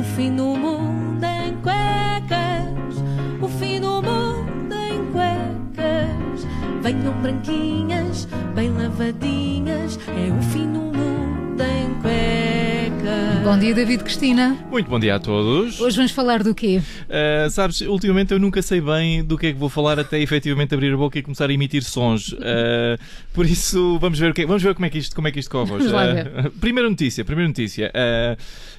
O fim do mundo Bom dia, David Cristina. Muito bom dia a todos. Hoje vamos falar do quê? Uh, sabes, ultimamente eu nunca sei bem do que é que vou falar até efetivamente abrir a boca e começar a emitir sons. Uh, por isso, vamos ver, o que, vamos ver como, é que isto, como é que isto corre hoje. Uh, primeira notícia, primeira notícia.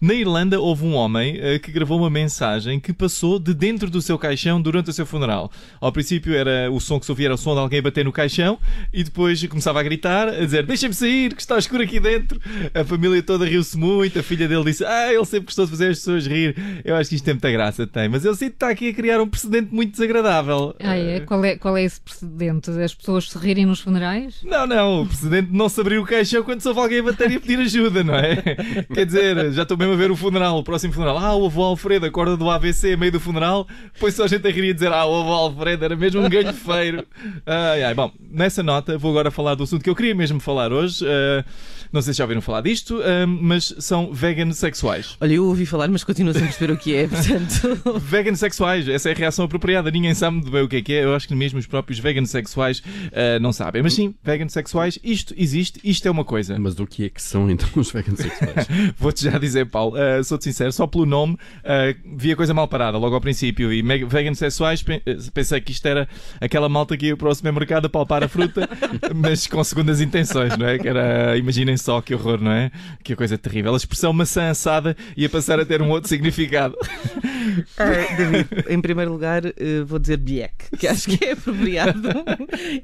na Irlanda houve um homem que gravou uma mensagem que passou de dentro do seu caixão durante o seu funeral. Ao princípio era o som que se ouvia era o som de alguém bater no caixão e depois começava a gritar, a dizer deixem-me sair, que está escuro aqui dentro. A família toda riu-se muito, a filha dele disse ah, ele sempre gostou de fazer as pessoas rir. Eu acho que isto tem muita graça, tem. Mas eu sinto que está aqui a criar um precedente muito desagradável. Ah, é? Qual, é? qual é esse precedente? As pessoas se rirem nos funerais? Não, não. O precedente de não se abrir o caixão quando se ouve alguém a bater e pedir ajuda, não é? Quer dizer, já estou mesmo a ver o funeral, o próximo funeral. Ah, o avô Alfredo acorda do AVC a meio do funeral. Depois só a gente a rir e dizer, ah, o avô Alfredo era mesmo um galhofeiro. Ai, ai. Bom, nessa nota vou agora falar do assunto que eu queria mesmo falar hoje. Uh, não sei se já ouviram falar disto, uh, mas são vegan sexuais. Olha, eu ouvi falar, mas continuo sem perceber o que é, portanto. vegan sexuais, essa é a reação apropriada. Ninguém sabe muito bem o que é que é. Eu acho que mesmo os próprios vegan sexuais uh, não sabem. Mas sim, vegan sexuais, isto existe, isto é uma coisa. Mas o que é que são então os vegan sexuais? Vou-te já dizer, Paulo, uh, sou-te sincero, só pelo nome uh, vi a coisa mal parada logo ao princípio. E vegan sexuais, pensei que isto era aquela malta que ia para o supermercado a palpar a fruta, mas com segundas intenções, não é? Que era, imaginem só que horror, não é? Que coisa terrível. A expressão maçã assada ia passar a ter um outro significado. Uh, David, em primeiro lugar, uh, vou dizer Biek, que acho que é apropriado.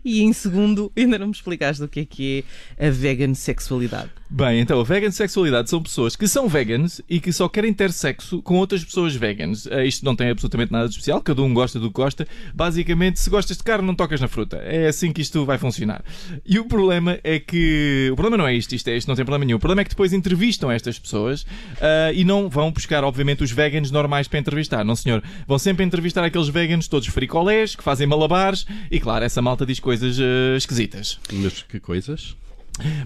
e em segundo, ainda não me explicaste o que é que é a vegan sexualidade. Bem, então a vegan sexualidade são pessoas que são vegans e que só querem ter sexo com outras pessoas vegans. Uh, isto não tem absolutamente nada de especial, cada um gosta do que gosta. Basicamente, se gostas de carne, não tocas na fruta. É assim que isto vai funcionar. E o problema é que. O problema não é isto, isto é isto, não tem problema nenhum. O problema é que depois entrevistam estas pessoas e não vão buscar, obviamente, os veganos normais para entrevistar entrevistar, não senhor. Vão sempre entrevistar aqueles veganos todos fricolés, que fazem malabares e, claro, essa malta diz coisas uh, esquisitas. Mas que coisas?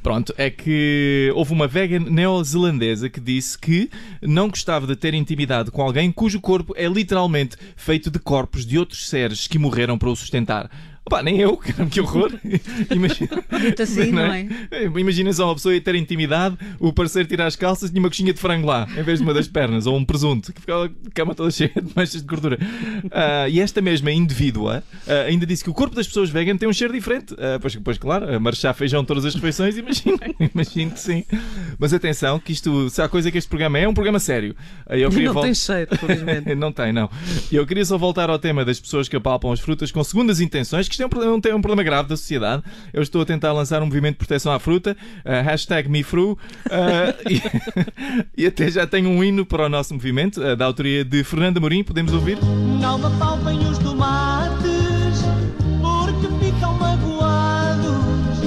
Pronto, é que houve uma vegan neozelandesa que disse que não gostava de ter intimidade com alguém cujo corpo é literalmente feito de corpos de outros seres que morreram para o sustentar. Opa, nem eu, que horror. Imagina, assim, não é? é? Imagina só uma pessoa ir ter intimidade, o parceiro tirar as calças e tinha uma coxinha de frango lá, em vez de uma das pernas, ou um presunto, que ficava a cama toda cheia de manchas de gordura. Uh, e esta mesma indivídua uh, ainda disse que o corpo das pessoas vegan tem um cheiro diferente. Uh, pois, pois, claro, marchar feijão todas as refeições, imagino, imagino que sim. Mas atenção, que isto, se há coisa que este programa é, é um programa sério. Eu não tem cheiro, felizmente. não tem, não. Eu queria só voltar ao tema das pessoas que apalpam as frutas com segundas intenções, que isto é um problema, um problema grave da sociedade. Eu estou a tentar lançar um movimento de proteção à fruta, uh, hashtag MeFru, uh, e, e, até já tenho um hino para o nosso movimento, uh, da autoria de Fernanda Morim. Podemos ouvir? Não me palpem os tomates, porque ficam magoados.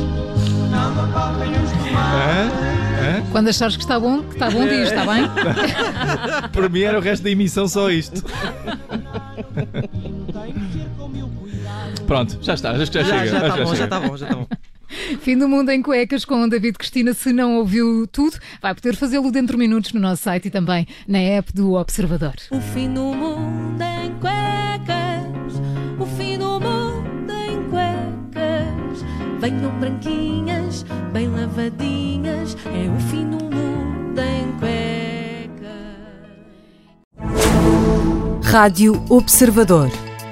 Não me palpem os tomates. Quando achares que está bom, que está bom, diz, está bem? Para mim era o resto da emissão só isto. Pronto, já está, já, já, já chega. Já está bom, já está bom, já está bom. Fim do Mundo em Cuecas com David Cristina. Se não ouviu tudo, vai poder fazê-lo dentro de minutos no nosso site e também na app do Observador. O fim do mundo em cuecas, o fim do mundo em cuecas. Venham branquinhas, bem lavadinhas, é o fim do mundo em cuecas. Rádio Observador.